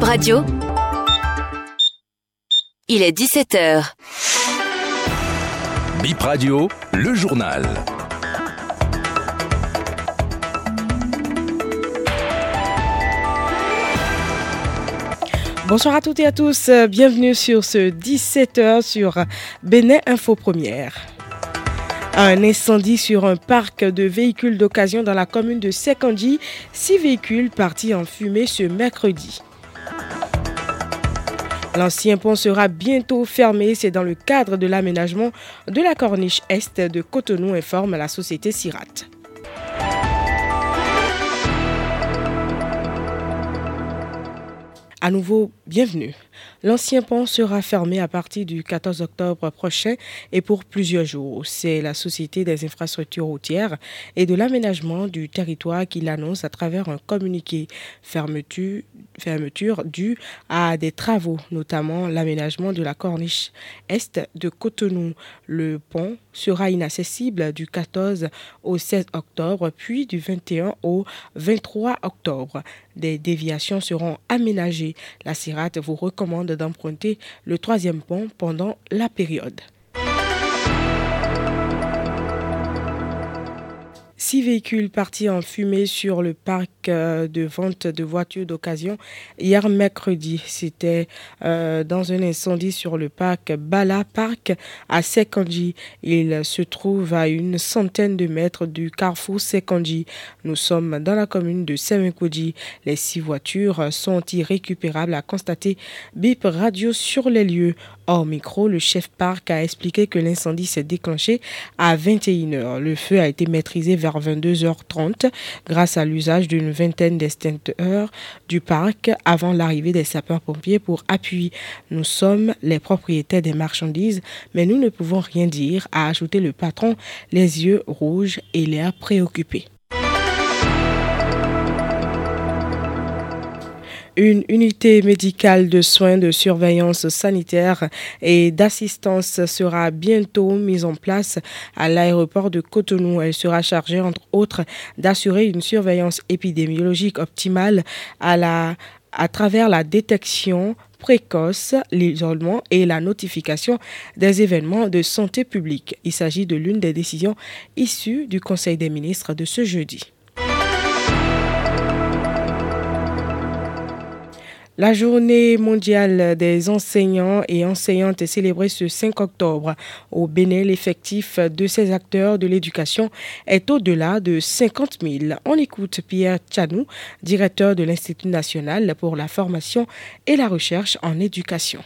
Bib Radio. Il est 17h. Bip Radio, le journal. Bonsoir à toutes et à tous, bienvenue sur ce 17h sur Bénin Info Première. Un incendie sur un parc de véhicules d'occasion dans la commune de Sekandji, six véhicules partis en fumée ce mercredi. L'ancien pont sera bientôt fermé. C'est dans le cadre de l'aménagement de la corniche est de Cotonou, informe la société Sirat. À nouveau, bienvenue. L'ancien pont sera fermé à partir du 14 octobre prochain et pour plusieurs jours. C'est la Société des infrastructures routières et de l'aménagement du territoire qui l'annonce à travers un communiqué fermeture, fermeture due à des travaux, notamment l'aménagement de la corniche est de Cotonou. Le pont sera inaccessible du 14 au 16 octobre, puis du 21 au 23 octobre. Des déviations seront aménagées. La CIRAT vous recommande d'emprunter le troisième pont pendant la période. Six véhicules partis en fumée sur le parc euh, de vente de voitures d'occasion hier mercredi. C'était euh, dans un incendie sur le parc Bala Park à Sekandji. Il se trouve à une centaine de mètres du carrefour Sekandji. Nous sommes dans la commune de Semenkoji. Les six voitures sont irrécupérables, a constaté BIP Radio sur les lieux. Hors micro, le chef parc a expliqué que l'incendie s'est déclenché à 21h. Le feu a été maîtrisé vers 22h30 grâce à l'usage d'une vingtaine d'extincteurs du parc avant l'arrivée des sapeurs-pompiers pour appui. Nous sommes les propriétaires des marchandises, mais nous ne pouvons rien dire, a ajouté le patron, les yeux rouges et l'air préoccupé. Une unité médicale de soins de surveillance sanitaire et d'assistance sera bientôt mise en place à l'aéroport de Cotonou. Elle sera chargée, entre autres, d'assurer une surveillance épidémiologique optimale à, travers la détection précoce, l'isolement et la notification des événements de santé publique. Il s'agit de l'une des décisions issues du Conseil des ministres de ce jeudi. La journée mondiale des enseignants et enseignantes est célébrée ce 5 octobre. Au Bénin, l'effectif de ces acteurs de l'éducation est au-delà de 50 000. On écoute Pierre Tchanou, directeur de l'Institut national pour la formation et la recherche en éducation.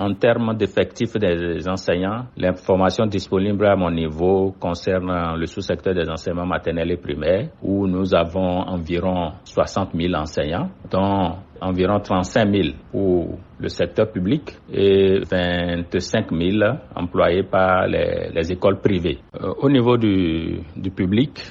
En termes d'effectifs des enseignants, l'information disponible à mon niveau concerne le sous-secteur des enseignements maternels et primaires, où nous avons environ 60 000 enseignants, dont environ 35 000 pour le secteur public et 25 000 employés par les, écoles privées. Euh, au niveau du, du public,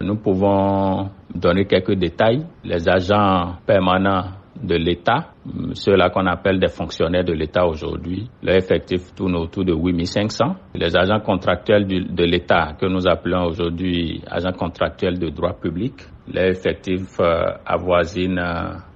nous pouvons donner quelques détails. Les agents permanents de l'État, ceux-là qu'on appelle des fonctionnaires de l'État aujourd'hui. Leur effectif tourne autour de 8500. Les agents contractuels de l'État, que nous appelons aujourd'hui agents contractuels de droit public, leur effectif euh, avoisine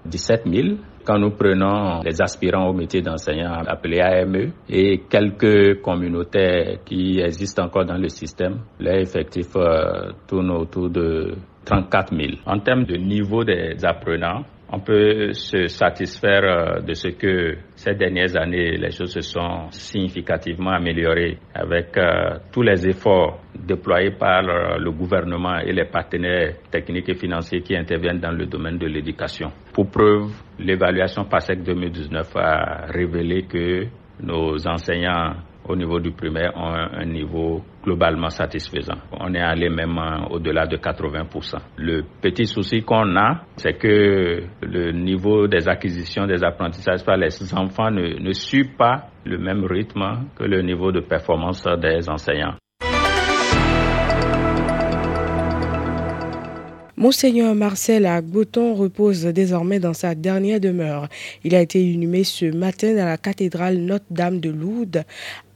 17 000 quand nous prenons les aspirants au métier d'enseignant appelés AME et quelques communautés qui existent encore dans le système, leur effectif euh, tourne autour de 34 000. En termes de niveau des apprenants, on peut se satisfaire euh, de ce que ces dernières années, les choses se sont significativement améliorées avec euh, tous les efforts déployés par euh, le gouvernement et les partenaires techniques et financiers qui interviennent dans le domaine de l'éducation. Pour preuve, l'évaluation PASEC 2019 a révélé que nos enseignants au niveau du primaire ont un, niveau globalement satisfaisant. On est allé même euh, au-delà de 80%. Le petit souci qu'on a, c'est que le niveau des acquisitions des apprentissages par les enfants ne, ne suit pas le même rythme que le niveau de performance des enseignants. Monseigneur Marcel Agboton repose désormais dans sa dernière demeure. Il a été inhumé ce matin dans la cathédrale Notre-Dame de Lourdes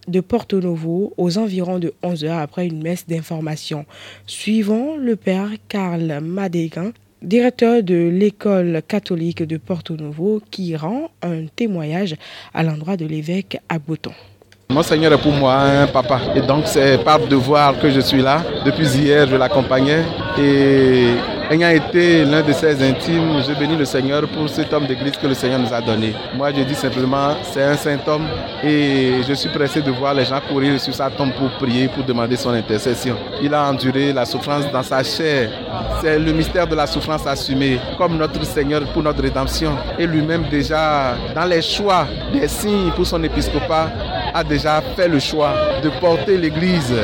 de Porto Novo aux environs de 11 heures après une messe d'information. Suivant le père Karl Madégan, directeur de l'école catholique de Porto Novo, qui rend un témoignage à l'endroit de l'évêque à Bouton. Monseigneur est pour moi un papa. Et donc c'est par devoir que je suis là. Depuis hier, je l'accompagnais. Et ayant été l'un de ses intimes, je bénis le Seigneur pour cet homme d'église que le Seigneur nous a donné. Moi, je dis simplement, c'est un saint homme et je suis pressé de voir les gens courir sur sa tombe pour prier, pour demander son intercession. Il a enduré la souffrance dans sa chair. C'est le mystère de la souffrance assumée, comme notre Seigneur pour notre rédemption. Et lui-même déjà, dans les choix des signes pour son épiscopat, a déjà fait le choix de porter l'Église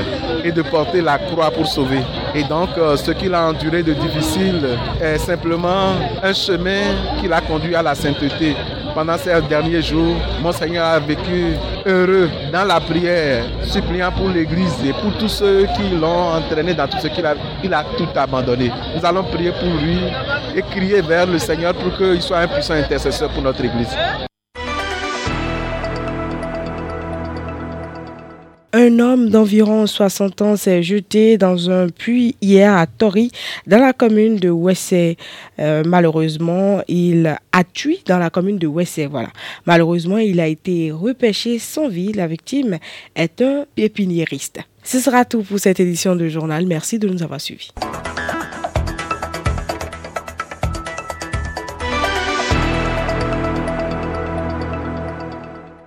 et de porter la croix pour sauver. Et donc, euh, ce qu'il a enduré de difficile est simplement un chemin qui l'a conduit à la sainteté. Pendant ces derniers jours, mon Seigneur a vécu heureux dans la prière, suppliant pour l'Église et pour tous ceux qui l'ont entraîné dans tout ce qu'il a, il a tout abandonné. Nous allons prier pour lui et crier vers le Seigneur pour qu'il soit un puissant intercesseur pour notre Église. Un homme d'environ 60 ans s'est jeté dans un puits hier à Tori, dans la commune de Wessé. Euh, malheureusement, il a tué dans la commune de Wessé. Voilà. Malheureusement, il a été repêché sans vie. La victime est un pépiniériste. Ce sera tout pour cette édition de journal. Merci de nous avoir suivis.